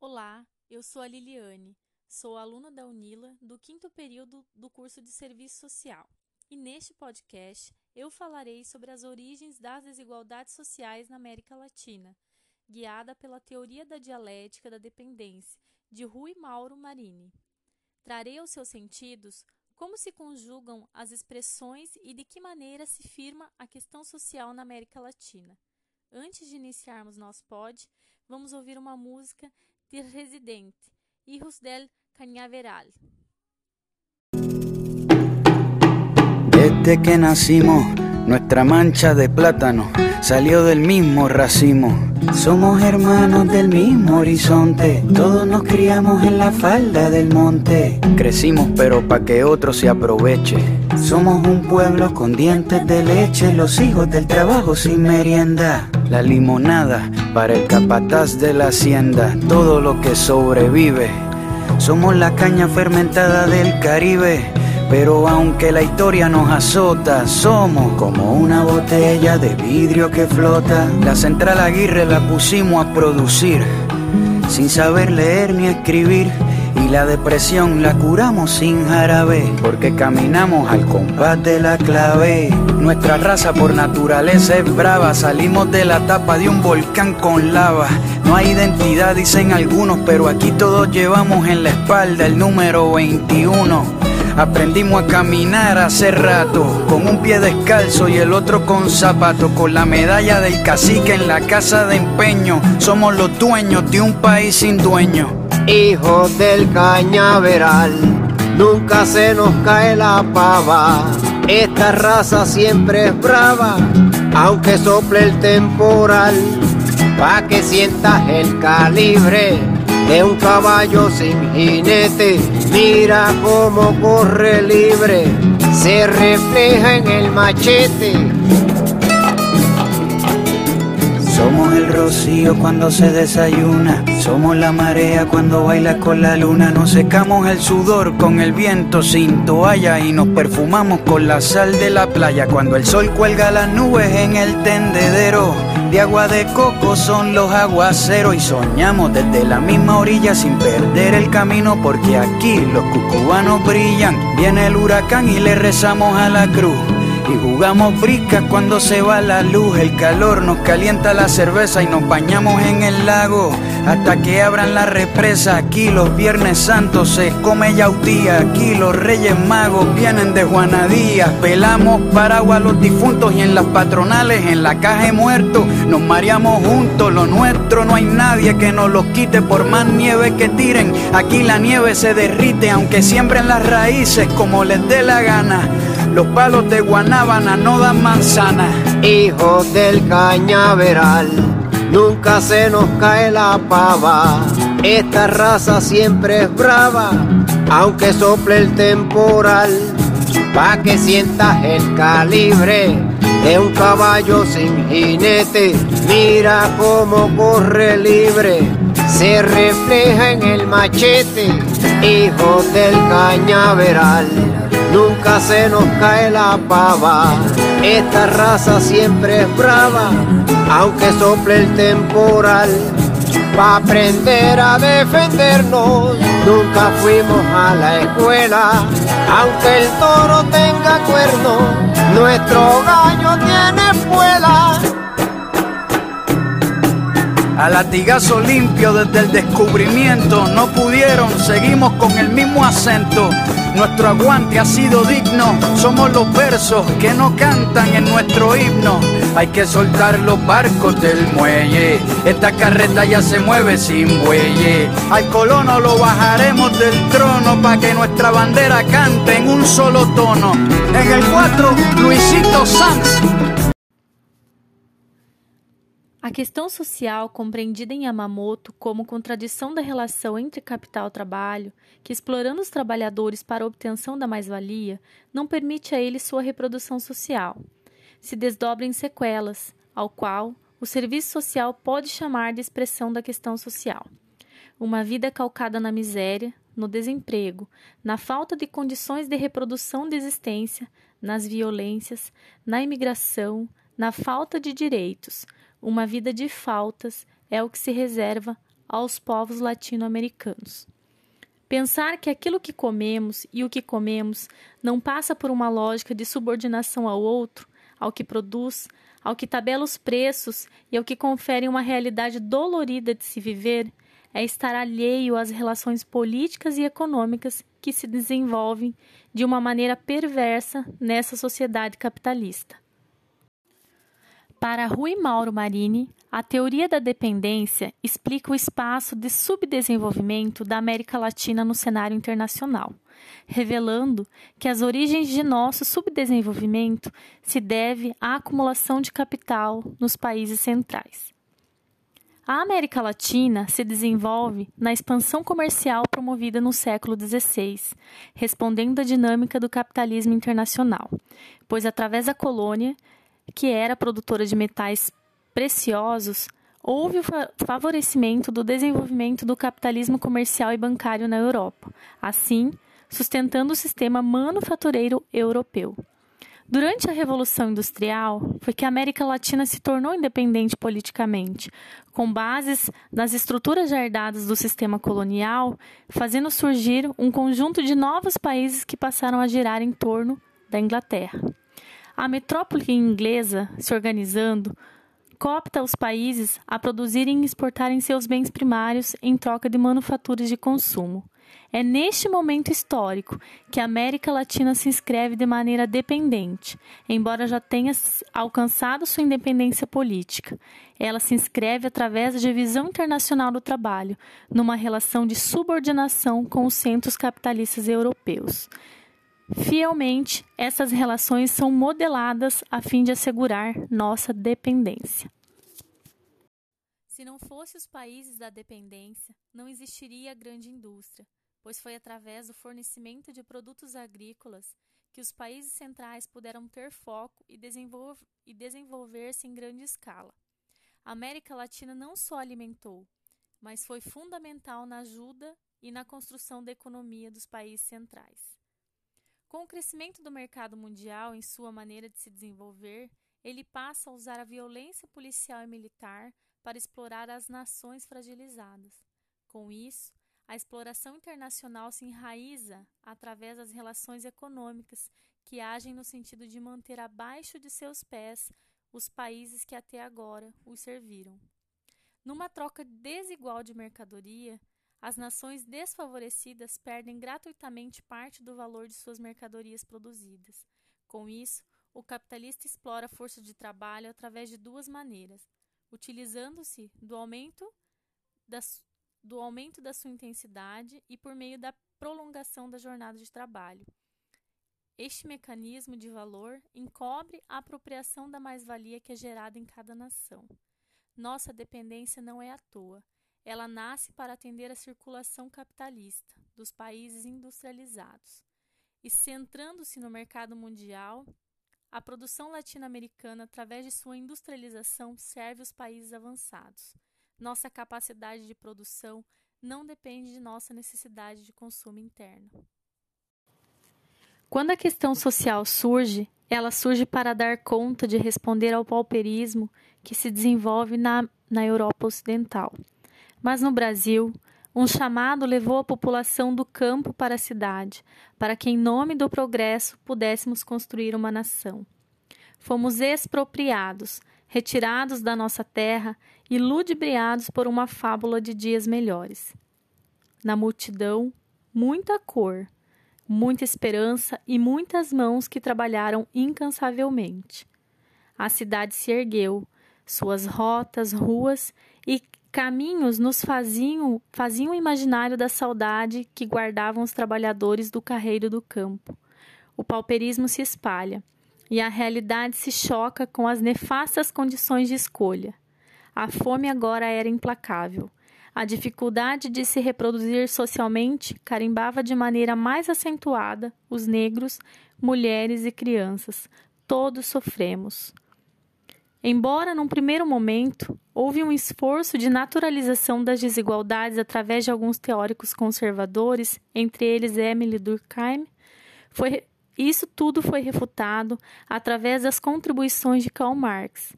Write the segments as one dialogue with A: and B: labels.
A: Olá, eu sou a Liliane, sou aluna da Unila do quinto período do curso de Serviço Social. E neste podcast eu falarei sobre as origens das desigualdades sociais na América Latina, guiada pela teoria da dialética da dependência de Rui Mauro Marini. Trarei aos seus sentidos como se conjugam as expressões e de que maneira se firma a questão social na América Latina. Antes de iniciarmos nosso pod, vamos ouvir uma música de Residente, Hijos del Cañaveral.
B: Que nacimos, nuestra mancha de plátano salió del mismo racimo. Somos hermanos del mismo horizonte, todos nos criamos en la falda del monte. Crecimos pero pa' que otro se aproveche. Somos un pueblo con dientes de leche, los hijos del trabajo sin merienda. La limonada para el capataz de la hacienda, todo lo que sobrevive. Somos la caña fermentada del Caribe. Pero aunque la historia nos azota, somos como una botella de vidrio que flota. La central Aguirre la pusimos a producir, sin saber leer ni escribir. Y la depresión la curamos sin jarabe, porque caminamos al compás de la clave. Nuestra raza por naturaleza es brava, salimos de la tapa de un volcán con lava. No hay identidad, dicen algunos, pero aquí todos llevamos en la espalda el número 21. Aprendimos a caminar hace rato, con un pie descalzo y el otro con zapato, con la medalla del cacique en la casa de empeño. Somos los dueños de un país sin dueño.
C: Hijos del cañaveral, nunca se nos cae la pava. Esta raza siempre es brava, aunque sople el temporal, pa' que sientas el calibre de un caballo sin jinete. Mira cómo corre libre, se refleja en el machete.
B: Somos el rocío cuando se desayuna, somos la marea cuando baila con la luna, nos secamos el sudor con el viento sin toalla y nos perfumamos con la sal de la playa cuando el sol cuelga las nubes en el tendedero. De agua de coco son los aguaceros y soñamos desde la misma orilla sin perder el camino porque aquí los cucubanos brillan. Viene el huracán y le rezamos a la cruz. Y jugamos briscas cuando se va la luz, el calor nos calienta la cerveza y nos bañamos en el lago hasta que abran la represa. Aquí los Viernes Santos se come yautía, aquí los Reyes Magos vienen de Juanadías. Pelamos paraguas los difuntos y en las patronales, en la caja de muertos, nos mareamos juntos. Lo nuestro no hay nadie que nos los quite por más nieve que tiren. Aquí la nieve se derrite aunque siembren las raíces como les dé la gana. Los palos de Guanábana no dan manzana.
C: Hijos del cañaveral, nunca se nos cae la pava. Esta raza siempre es brava, aunque sople el temporal. Pa' que sientas el calibre de un caballo sin jinete. Mira cómo corre libre, se refleja en el machete. Hijos del cañaveral nunca se nos cae la pava. Esta raza siempre es brava, aunque sople el temporal. Pa' aprender a defendernos, nunca fuimos a la escuela. Aunque el toro tenga cuerno, nuestro gallo tiene espuela.
B: A latigazo limpio desde el descubrimiento, no pudieron, seguimos con el mismo acento. Nuestro aguante ha sido digno, somos los versos que no cantan en nuestro himno. Hay que soltar los barcos del muelle, esta carreta ya se mueve sin bueye. Al colono lo bajaremos del trono para que nuestra bandera cante en un solo tono. En el 4, Luisito Sanz.
A: A questão social, compreendida em Yamamoto como contradição da relação entre capital e trabalho, que explorando os trabalhadores para a obtenção da mais-valia, não permite a eles sua reprodução social. Se desdobra em sequelas, ao qual o serviço social pode chamar de expressão da questão social. Uma vida calcada na miséria, no desemprego, na falta de condições de reprodução de existência, nas violências, na imigração, na falta de direitos, uma vida de faltas é o que se reserva aos povos latino-americanos. Pensar que aquilo que comemos e o que comemos não passa por uma lógica de subordinação ao outro, ao que produz, ao que tabela os preços e ao que confere uma realidade dolorida de se viver, é estar alheio às relações políticas e econômicas que se desenvolvem de uma maneira perversa nessa sociedade capitalista. Para Rui Mauro Marini, a teoria da dependência explica o espaço de subdesenvolvimento da América Latina no cenário internacional, revelando que as origens de nosso subdesenvolvimento se deve à acumulação de capital nos países centrais. A América Latina se desenvolve na expansão comercial promovida no século XVI, respondendo à dinâmica do capitalismo internacional, pois através da colônia que era produtora de metais preciosos, houve o favorecimento do desenvolvimento do capitalismo comercial e bancário na Europa, assim sustentando o sistema manufatureiro europeu. Durante a Revolução Industrial, foi que a América Latina se tornou independente politicamente, com bases nas estruturas já herdadas do sistema colonial, fazendo surgir um conjunto de novos países que passaram a girar em torno da Inglaterra. A metrópole inglesa, se organizando, coopta os países a produzirem e exportarem seus bens primários em troca de manufaturas de consumo. É neste momento histórico que a América Latina se inscreve de maneira dependente, embora já tenha alcançado sua independência política. Ela se inscreve através da divisão internacional do trabalho, numa relação de subordinação com os centros capitalistas europeus. Fielmente, essas relações são modeladas a fim de assegurar nossa dependência.
D: Se não fosse os países da dependência, não existiria a grande indústria, pois foi através do fornecimento de produtos agrícolas que os países centrais puderam ter foco e, desenvolver, e desenvolver-se em grande escala. A América Latina não só alimentou, mas foi fundamental na ajuda e na construção da economia dos países centrais. Com o crescimento do mercado mundial em sua maneira de se desenvolver, ele passa a usar a violência policial e militar para explorar as nações fragilizadas. Com isso, a exploração internacional se enraiza através das relações econômicas que agem no sentido de manter abaixo de seus pés os países que até agora os serviram. Numa troca desigual de mercadoria, as nações desfavorecidas perdem gratuitamente parte do valor de suas mercadorias produzidas. Com isso, o capitalista explora a força de trabalho através de duas maneiras: utilizando-se do aumento da, do aumento da sua intensidade e por meio da prolongação da jornada de trabalho. Este mecanismo de valor encobre a apropriação da mais-valia que é gerada em cada nação. Nossa dependência não é à toa ela nasce para atender a circulação capitalista dos países industrializados. E centrando-se no mercado mundial, a produção latino-americana, através de sua industrialização, serve os países avançados. Nossa capacidade de produção não depende de nossa necessidade de consumo interno.
A: Quando a questão social surge, ela surge para dar conta de responder ao pauperismo que se desenvolve na, na Europa Ocidental. Mas no Brasil, um chamado levou a população do campo para a cidade, para que, em nome do progresso, pudéssemos construir uma nação. Fomos expropriados, retirados da nossa terra e ludibriados por uma fábula de dias melhores. Na multidão, muita cor, muita esperança e muitas mãos que trabalharam incansavelmente. A cidade se ergueu, suas rotas, ruas e Caminhos nos faziam, faziam o imaginário da saudade que guardavam os trabalhadores do carreiro do campo. O pauperismo se espalha e a realidade se choca com as nefastas condições de escolha. A fome agora era implacável. A dificuldade de se reproduzir socialmente carimbava de maneira mais acentuada os negros, mulheres e crianças. Todos sofremos. Embora, num primeiro momento, houve um esforço de naturalização das desigualdades através de alguns teóricos conservadores, entre eles Emily Durkheim, foi, isso tudo foi refutado através das contribuições de Karl Marx,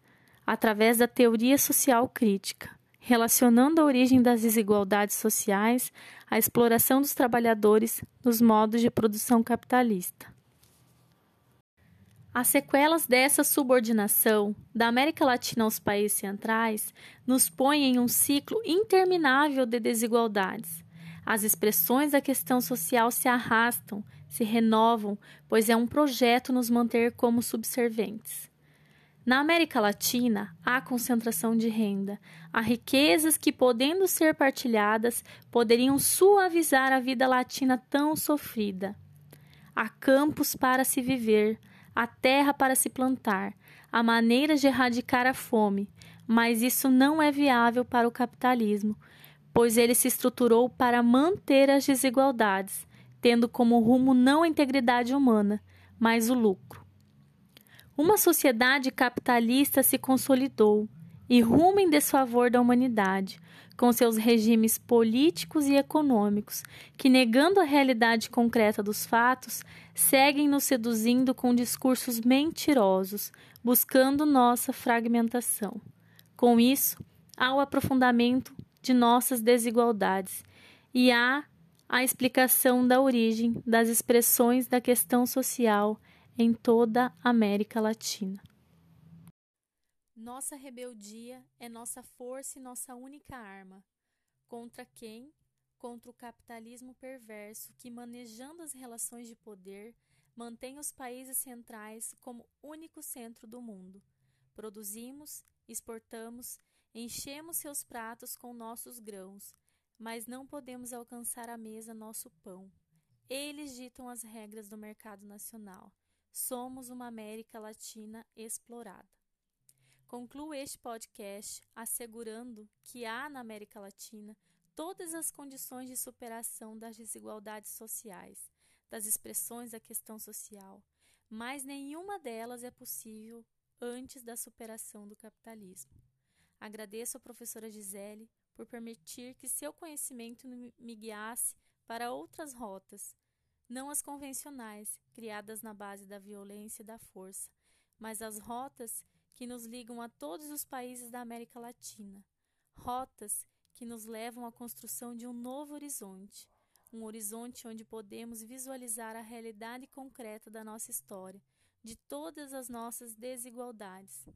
A: através da teoria social crítica, relacionando a origem das desigualdades sociais à exploração dos trabalhadores nos modos de produção capitalista. As sequelas dessa subordinação da América Latina aos países centrais nos põem em um ciclo interminável de desigualdades. As expressões da questão social se arrastam, se renovam, pois é um projeto nos manter como subserventes. Na América Latina, há concentração de renda, há riquezas que, podendo ser partilhadas, poderiam suavizar a vida latina tão sofrida. Há campos para se viver, a terra para se plantar, há maneiras de erradicar a fome, mas isso não é viável para o capitalismo, pois ele se estruturou para manter as desigualdades, tendo como rumo não a integridade humana, mas o lucro. Uma sociedade capitalista se consolidou e rumo em desfavor da humanidade, com seus regimes políticos e econômicos, que, negando a realidade concreta dos fatos, seguem nos seduzindo com discursos mentirosos, buscando nossa fragmentação. Com isso, há o aprofundamento de nossas desigualdades e há a explicação da origem das expressões da questão social em toda a América Latina.
D: Nossa rebeldia é nossa força e nossa única arma. Contra quem? Contra o capitalismo perverso que, manejando as relações de poder, mantém os países centrais como único centro do mundo. Produzimos, exportamos, enchemos seus pratos com nossos grãos, mas não podemos alcançar à mesa nosso pão. Eles ditam as regras do mercado nacional. Somos uma América Latina explorada. Concluo este podcast assegurando que há na América Latina todas as condições de superação das desigualdades sociais, das expressões da questão social, mas nenhuma delas é possível antes da superação do capitalismo. Agradeço à professora Gisele por permitir que seu conhecimento me guiasse para outras rotas, não as convencionais, criadas na base da violência e da força, mas as rotas que nos ligam a todos os países da América Latina, rotas que nos levam à construção de um novo horizonte, um horizonte onde podemos visualizar a realidade concreta da nossa história, de todas as nossas desigualdades,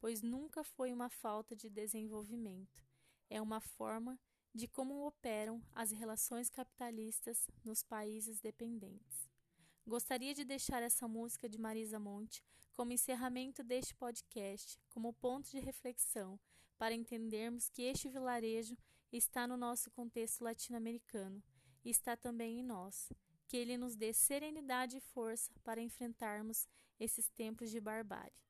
D: pois nunca foi uma falta de desenvolvimento, é uma forma de como operam as relações capitalistas nos países dependentes. Gostaria de deixar essa música de Marisa Monte como encerramento deste podcast, como ponto de reflexão, para entendermos que este vilarejo está no nosso contexto latino-americano e está também em nós. Que ele nos dê serenidade e força para enfrentarmos esses tempos de barbárie.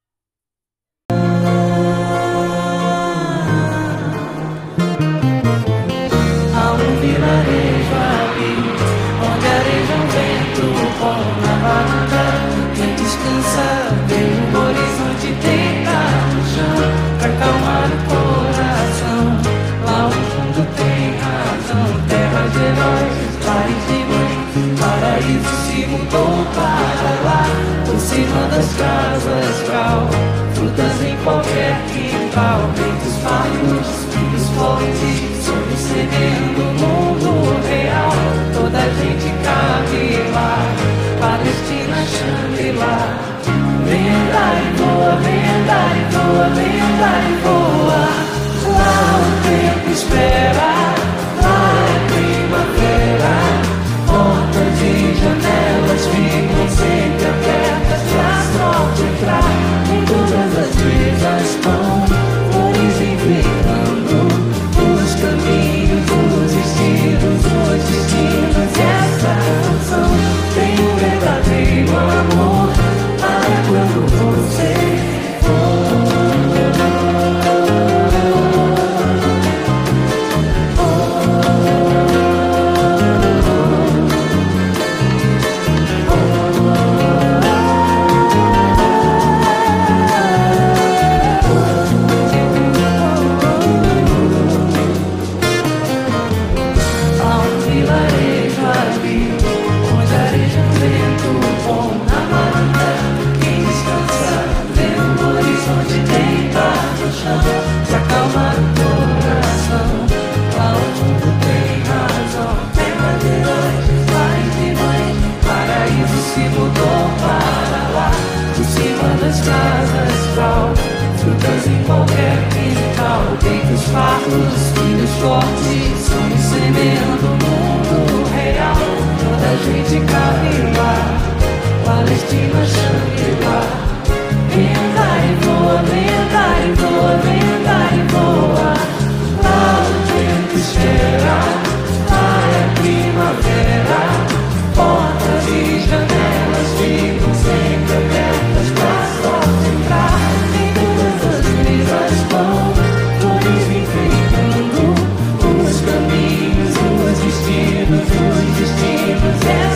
B: Muitos fatos, muitos fortes, observando o mundo real. Toda a gente cabe lá, Palestina, Shangri-La. Vem andar e boa, vem e boa, vem e boa. Lá o tempo espera. tell